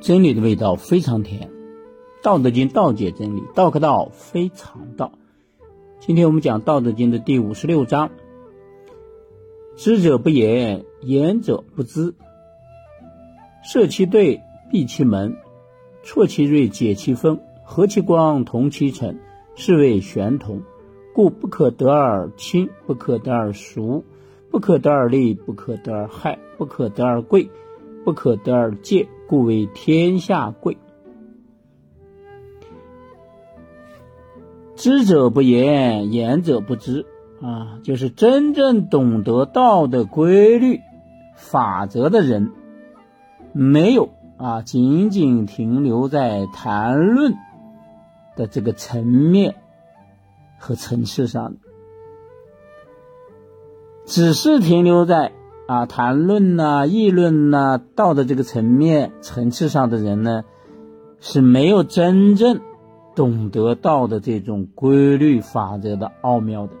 真理的味道非常甜，《道德经》道解真理，道可道非常道。今天我们讲《道德经》的第五十六章：知者不言，言者不知。设其对，闭其门，错其锐，解其分，和其光，同其尘，是谓玄同。故不可得而亲，不可得而熟，不可得而利，不可得而害，不可得而贵。不可得而戒，故为天下贵。知者不言，言者不知啊，就是真正懂得道的规律、法则的人，没有啊，仅仅停留在谈论的这个层面和层次上，只是停留在。啊，谈论呐，议论呐，道的这个层面层次上的人呢，是没有真正懂得道的这种规律法则的奥妙的。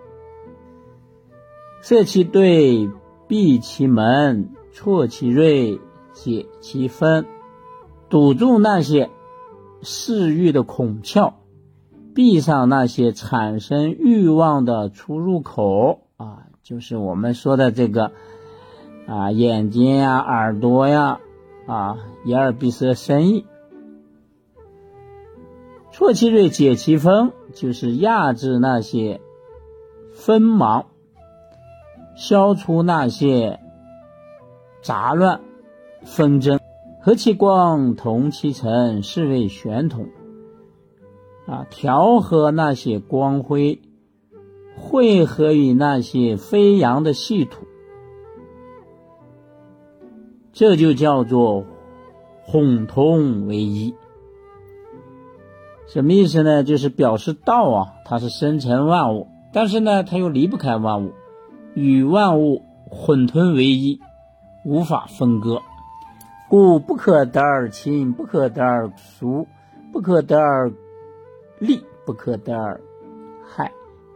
设其对，闭其门，错其锐，解其分，堵住那些嗜欲的孔窍，闭上那些产生欲望的出入口啊，就是我们说的这个。啊，眼睛呀，耳朵呀，啊，眼耳鼻舌身意，错其锐，解其分，就是压制那些锋芒，消除那些杂乱纷争，和其光，同其尘，是谓玄同。啊，调和那些光辉，汇合于那些飞扬的细土。这就叫做混同为一，什么意思呢？就是表示道啊，它是生成万物，但是呢，它又离不开万物，与万物混吞为一，无法分割。故不可得而亲，不可得而疏，不可得而利，不可得而害，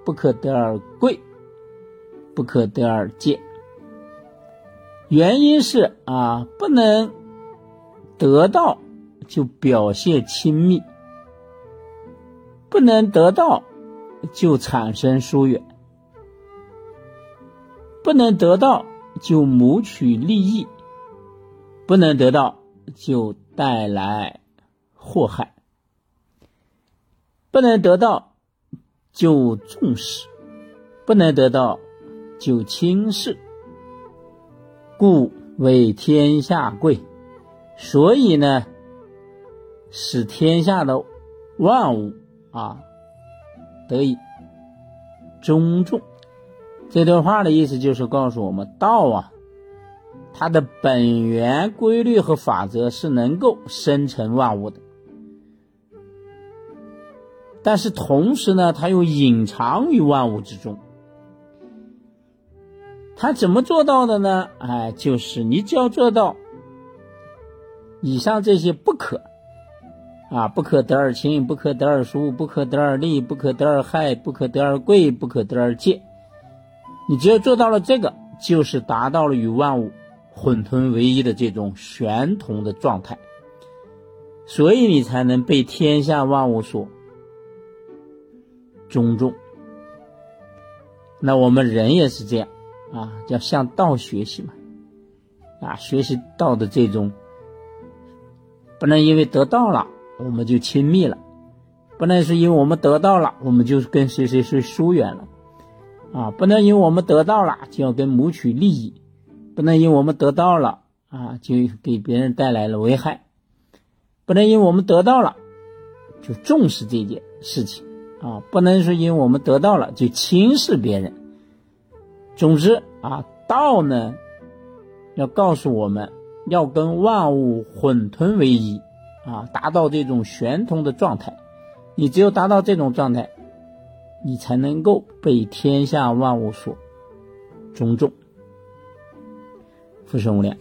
不可得而贵，不可得而贱。原因是啊，不能得到就表现亲密，不能得到就产生疏远，不能得到就谋取利益，不能得到就带来祸害，不能得到就重视，不能得到就轻视。故为天下贵，所以呢，使天下的万物啊得以尊重。这段话的意思就是告诉我们，道啊，它的本源规律和法则是能够生成万物的，但是同时呢，它又隐藏于万物之中。他怎么做到的呢？哎，就是你只要做到以上这些不可啊，不可得而亲，不可得而疏，不可得而利，不可得而害，不可得而贵，不可得而贱。你只要做到了这个，就是达到了与万物混沌为一的这种玄同的状态，所以你才能被天下万物所尊重。那我们人也是这样。啊，要向道学习嘛，啊，学习道的这种，不能因为得到了我们就亲密了，不能是因为我们得到了我们就跟谁谁谁疏远了，啊，不能因为我们得到了就要跟谋取利益，不能因为我们得到了啊就给别人带来了危害，不能因为我们得到了就重视这件事情，啊，不能是因为我们得到了就轻视别人。总之啊，道呢，要告诉我们要跟万物混沌为一啊，达到这种玄通的状态。你只有达到这种状态，你才能够被天下万物所尊重。福生无量。